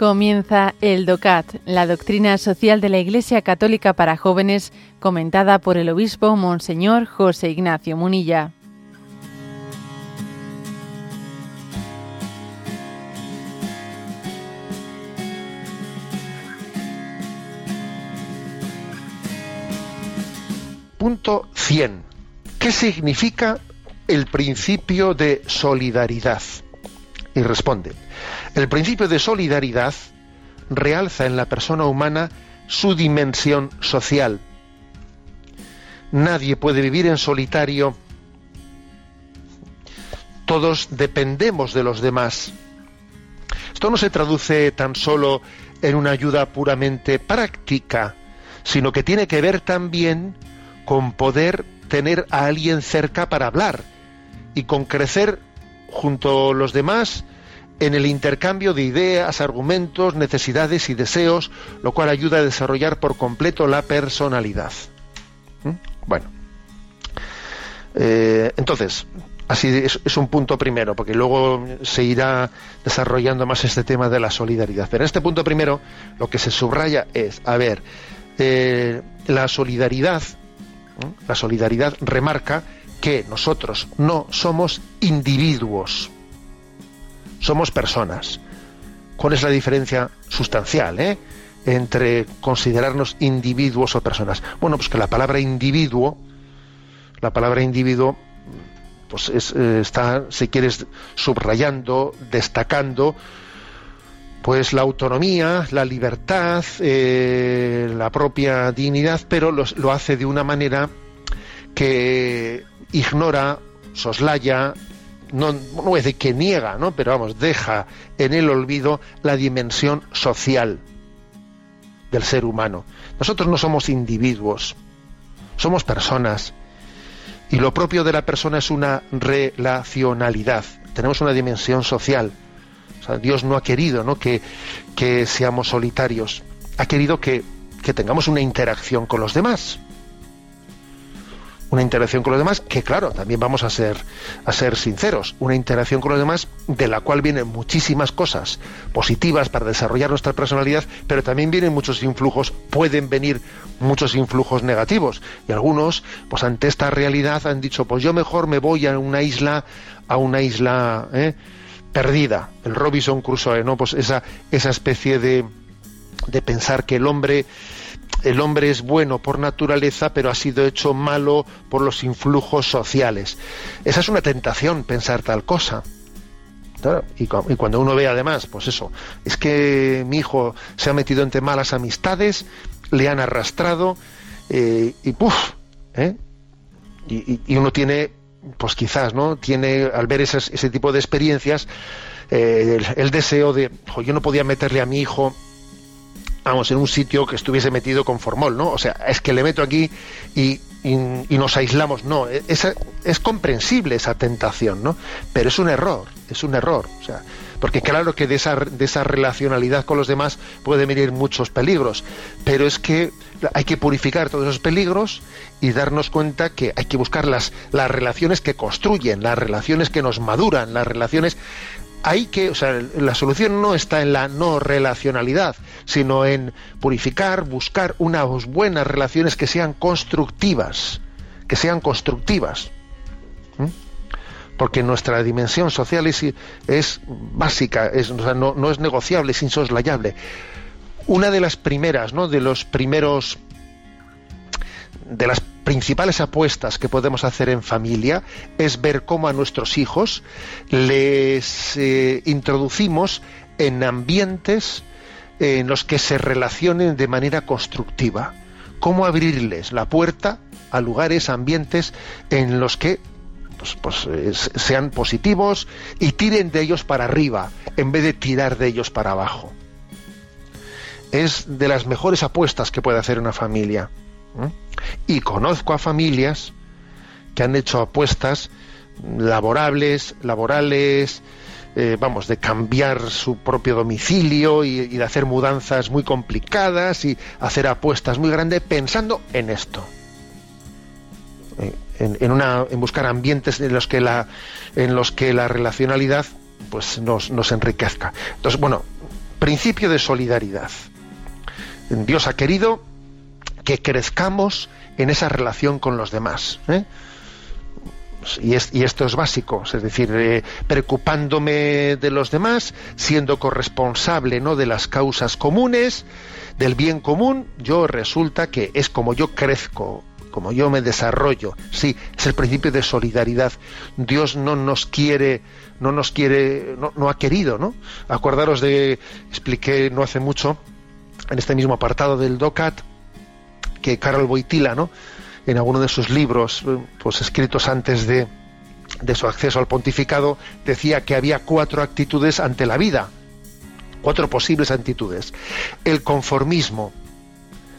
Comienza el DOCAT, la doctrina social de la Iglesia Católica para jóvenes, comentada por el obispo Monseñor José Ignacio Munilla. Punto 100. ¿Qué significa el principio de solidaridad? Y responde, el principio de solidaridad realza en la persona humana su dimensión social. Nadie puede vivir en solitario. Todos dependemos de los demás. Esto no se traduce tan solo en una ayuda puramente práctica, sino que tiene que ver también con poder tener a alguien cerca para hablar y con crecer junto a los demás en el intercambio de ideas, argumentos, necesidades y deseos, lo cual ayuda a desarrollar por completo la personalidad. ¿Mm? Bueno, eh, entonces, así es, un punto primero, porque luego se irá desarrollando más este tema de la solidaridad. Pero en este punto primero, lo que se subraya es, a ver, eh, la solidaridad, la solidaridad remarca que nosotros no somos individuos somos personas. ¿Cuál es la diferencia sustancial eh, entre considerarnos individuos o personas? Bueno, pues que la palabra individuo, la palabra individuo, pues eh, está, si quieres, subrayando, destacando, pues la autonomía, la libertad, eh, la propia dignidad, pero lo hace de una manera que ignora, soslaya, no, no voy a decir que niega, ¿no? pero vamos, deja en el olvido la dimensión social del ser humano. Nosotros no somos individuos, somos personas. Y lo propio de la persona es una relacionalidad. Tenemos una dimensión social. Dios no ha querido ¿no? Que, que seamos solitarios. Ha querido que, que tengamos una interacción con los demás una interacción con los demás, que claro, también vamos a ser, a ser sinceros, una interacción con los demás de la cual vienen muchísimas cosas positivas para desarrollar nuestra personalidad, pero también vienen muchos influjos, pueden venir muchos influjos negativos. Y algunos, pues ante esta realidad han dicho, pues yo mejor me voy a una isla, a una isla ¿eh? perdida, el Robinson Crusoe, ¿no? Pues esa, esa especie de, de pensar que el hombre el hombre es bueno por naturaleza, pero ha sido hecho malo por los influjos sociales. Esa es una tentación pensar tal cosa. y, cuando uno ve además, pues eso, es que mi hijo se ha metido entre malas amistades, le han arrastrado eh, y ¡puf! ¿eh? Y, uno tiene, pues quizás, ¿no? Tiene, al ver ese tipo de experiencias, eh, el, deseo de, yo no podía meterle a mi hijo vamos, en un sitio que estuviese metido con formol, ¿no? O sea, es que le meto aquí y, nos aislamos. No, e, es comprensible esa tentación, ¿no? Pero es un error, es un error. O sea, porque claro que de esa, de esa relacionalidad con los demás puede venir muchos peligros, pero es que hay que purificar todos esos peligros y darnos cuenta que hay que buscar las, las relaciones que construyen, las relaciones que nos maduran, las relaciones hay que, o sea, la solución no está en la no relacionalidad, sino en purificar, buscar unas buenas relaciones que sean constructivas, que sean constructivas. Porque nuestra dimensión social es, básica, es, no, no, es negociable, es insoslayable. Una de las primeras, ¿no? De los primeros de las principales apuestas que podemos hacer en familia es ver cómo a nuestros hijos les eh, introducimos en ambientes en los que se relacionen de manera constructiva. Cómo abrirles la puerta a lugares, ambientes en los que pues, pues eh, sean positivos y tiren de ellos para arriba en vez de tirar de ellos para abajo. Es de las mejores apuestas que puede hacer una familia. Y conozco a familias que han hecho apuestas laborables, laborales, eh, vamos, de cambiar su propio domicilio y, de hacer mudanzas muy complicadas y hacer apuestas muy grandes pensando en esto. Eh, en, buscar ambientes en los que la, en los que la relacionalidad pues nos, nos enriquezca. Entonces, bueno, Principio de solidaridad. Dios ha querido que crezcamos en esa relación con los demás. ¿eh? Y, esto es básico, es decir, eh, preocupándome de los demás, siendo corresponsable ¿no? de las causas comunes, del bien común, yo resulta que es como yo crezco, como yo me desarrollo. Sí, es el principio de solidaridad. Dios no nos quiere, no nos quiere, no, no ha querido, ¿no? Acordaros de, expliqué no hace mucho, en este mismo apartado del DOCAT, que Carol Boitila, ¿no? en alguno de sus libros, pues escritos antes de, de su acceso al pontificado, decía que había cuatro actitudes ante la vida, cuatro posibles actitudes. El conformismo,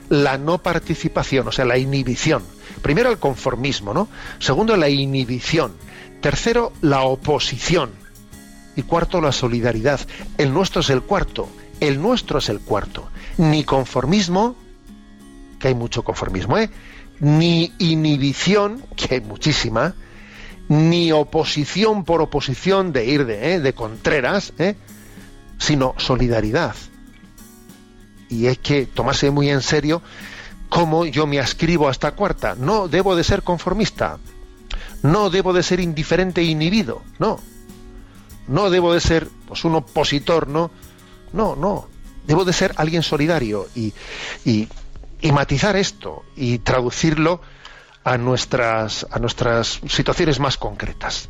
la no participación, o sea, la inhibición. Primero el conformismo, ¿no? Segundo la inhibición. Tercero la oposición. Y cuarto la solidaridad. El nuestro es el cuarto. El nuestro es el cuarto. Ni conformismo, que hay mucho conformismo, ¿eh? ni inhibición, que hay muchísima, ni oposición por oposición de ir de, ¿eh? de contreras, ¿eh? sino solidaridad. Y es que tomarse muy en serio cómo yo me ascribo a esta cuarta. No debo de ser conformista, no debo de ser indiferente e inhibido, no. No debo de ser pues, un opositor, no. No, no. Debo de ser alguien solidario y y matizar esto y traducirlo a nuestras, a nuestras situaciones más concretas.